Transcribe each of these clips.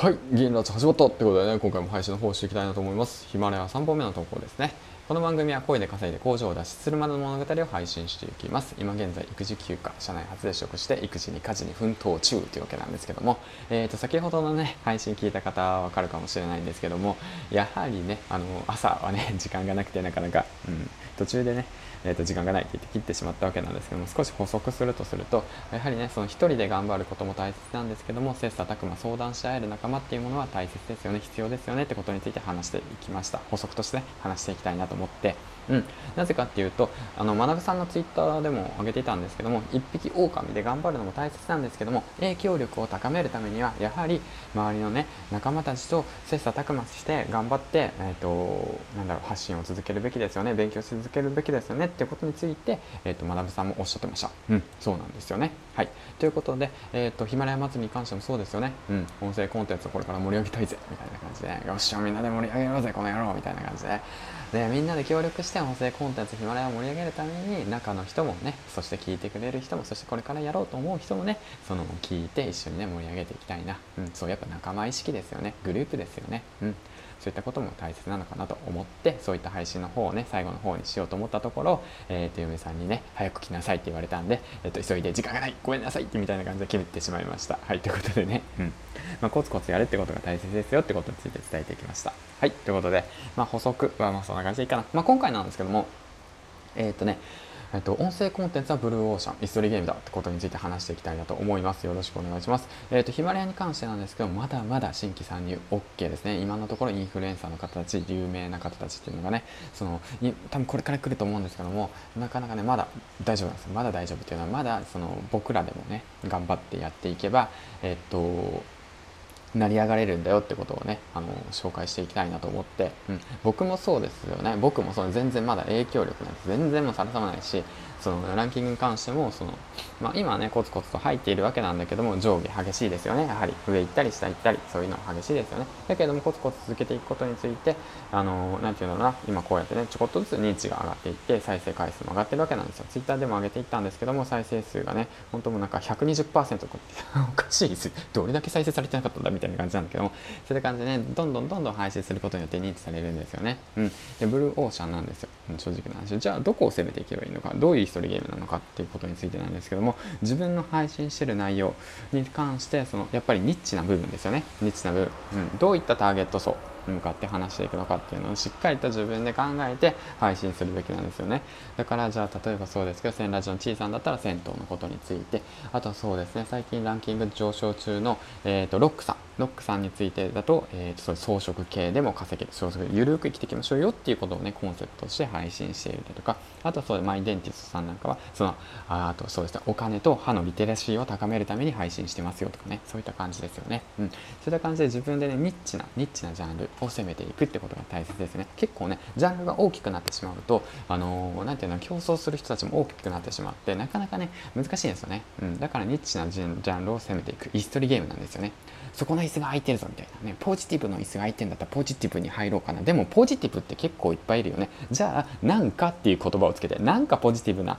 はい、ゲームラジ始まったってことでね、今回も配信の方していきたいなと思います。ヒマラヤ3本目の投稿ですね。この番組は声で稼いで工場を脱出するまでの物語を配信していきます。今現在、育児休暇、社内初で取得して育児に家事に奮闘中というわけなんですけども、えーと、先ほどのね、配信聞いた方はわかるかもしれないんですけども、やはりね、あの朝はね、時間がなくてなかなか、うん、途中でね、えー、と時間がないって言って切ってしまったわけなんですけども少し補足するとするとやはりねその1人で頑張ることも大切なんですけども切磋琢磨相談し合える仲間っていうものは大切ですよね必要ですよねってことについて話していきました。補足として、ね、話していきたいなと思ってうん、なぜかっていうとあの学さんのツイッターでも上げていたんですけども一匹狼で頑張るのも大切なんですけども影響力を高めるためにはやはり周りのね仲間たちと切磋琢磨して頑張って、えーと、なんだろう発信を続けるべきですよね勉強し続けるべきですよねっていうことについて、えーと、学さんもおっしゃってました。うん。そうなんですよね。はい。ということで、えーと、ヒマラヤ祭りに関してもそうですよね。うん。音声コンテンツをこれから盛り上げたいぜみたいな感じで。よっしゃみんなで盛り上げようぜこの野郎みたいな感じで。でみんなで協力して音声コンテンツヒマラヤを盛り上げるために中の人もねそして聞いてくれる人もそしてこれからやろうと思う人もねその聞いて一緒にね盛り上げていきたいな、うん、そうやっぱ仲間意識ですよね。グループですよね、うん、そういったことも大切なのかなと思ってそういった配信の方をね最後の方にしようと思ったところ、えー、と嫁さんにね早く来なさいって言われたんで、えー、と急いで時間がないごめんなさいってみたいな感じで決めてしまいました。はいということでね、うん。まあ、コツコツやるってことが大切ですよってことについて伝えていきました。はい、ということで、まあ、補足はまあそんな感じでいいかな。まあ、今回なんですけども、えっ、ー、とね、えっと、音声コンテンツはブルーオーシャン、イストリーゲームだってことについて話していきたいなと思います。よろしくお願いします。えっと、ヒマラヤに関してなんですけど、まだまだ新規参入 OK ですね。今のところインフルエンサーの方たち、有名な方たちっていうのがね、その、多分これから来ると思うんですけども、なかなかね、まだ大丈夫なんですよ。まだ大丈夫っていうのは、まだその僕らでもね、頑張ってやっていけば、えっと、成り上がれるんだよってことをねあの紹介していきたいなと思って、うん、僕もそうですよね。僕もその全然まだ影響力なんて全然もさらさまないしそのランキングに関してもその、まあ、今ねコツコツと入っているわけなんだけども上下激しいですよね。やはり。上行ったり下行ったり。そういうの激しいですよね。だけどもコツコツ続けていくことについてあの何て言うのかな。今こうやってねちょこっとずつ認知が上がっていって再生回数も上がってるわけなんですよ。Twitter でも上げていったんですけども再生数がね本当もなんか120% おかしいですどれだけ再生されてなかったんだみたいな感じなんだけどもそういう感じでねどんどんどんどん配信することによって認知されるんですよね。うん。でブルーオーシャンなんですよ。正直な話。じゃあどこを攻めていけばいいのかどういう一人ゲームなのかっていうことについてなんですけども自分の配信してる内容に関してそのやっぱりニッチな部分ですよね。ニッチな部分、うん、どういったターゲット層に向かって話していくのかっていうのをしっかりと自分で考えて配信するべきなんですよね。だからじゃあ例えばそうですけど千ラジオの小さんだったら銭湯のことについて。あとそうですね最近ランキング上昇中の、えーと、ロックさん。ロックさんについてだと,、えーと、そう装飾系でも稼げる。装飾ゆるく生きていきましょうよっていうことをねコンセプトとして配信しているとかあとそうマイデンティストさんなんかはそのああとそうですねお金と歯のリテラシーを高めるために配信してますよとかねそういった感じですよね、うん、そういった感じで自分でねニッチなニッチなジャンルを攻めていくってことが大切ですね。結構ねジャンルが大きくなってしまうとあのー、ていうの競争する人たちも大きくなってしまってなかなかね難しいんですよね、うん、だからニッチなジャンルを攻めていく。椅子取りゲームなんですよね。そこの椅子が空いてるぞみたいなね。ポジティブの椅子が空いてんだったらポジティブに入ろうかな。でもポジティブって結構いっぱいいるよね。じゃあなんかっていう言葉をつけてなんかポジティブな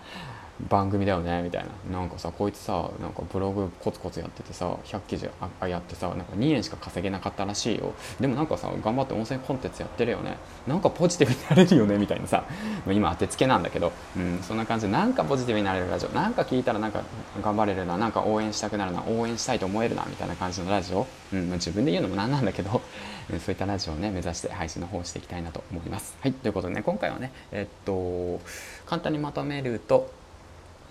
番組だよねみたいな。なんかさこいつさなんかブログコツコツやっててさ100記事あやってさなんか2円しか稼げなかったらしいよ。でもなんかさ頑張って音声コンテンツやってるよね。なんかポジティブになれるよねみたいなさ。今当てつけなんだけど、うん、そんな感じで。なんかポジティブになれるラジオ。なんか聞いたらなんか頑張れるな。なんか応援したくなるな。応援したいと思えるな。みたいな感じのラジオ、うん、自分で言うのもなんなんだけど。そういったラジオをね目指して配信の方していきたいなと思います。はいということでね今回はねえっと簡単にまとめると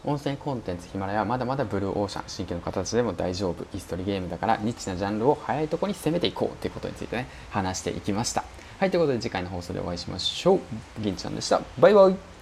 音声コンテンツヒマラヤはまだまだブルーオーシャン新規の形でも大丈夫。イストリゲームだからニッチなジャンルを早いとこに攻めていこうということについてね話していきました。はいということで次回の放送でお会いしましょう。銀ちゃんでした。バイバイ。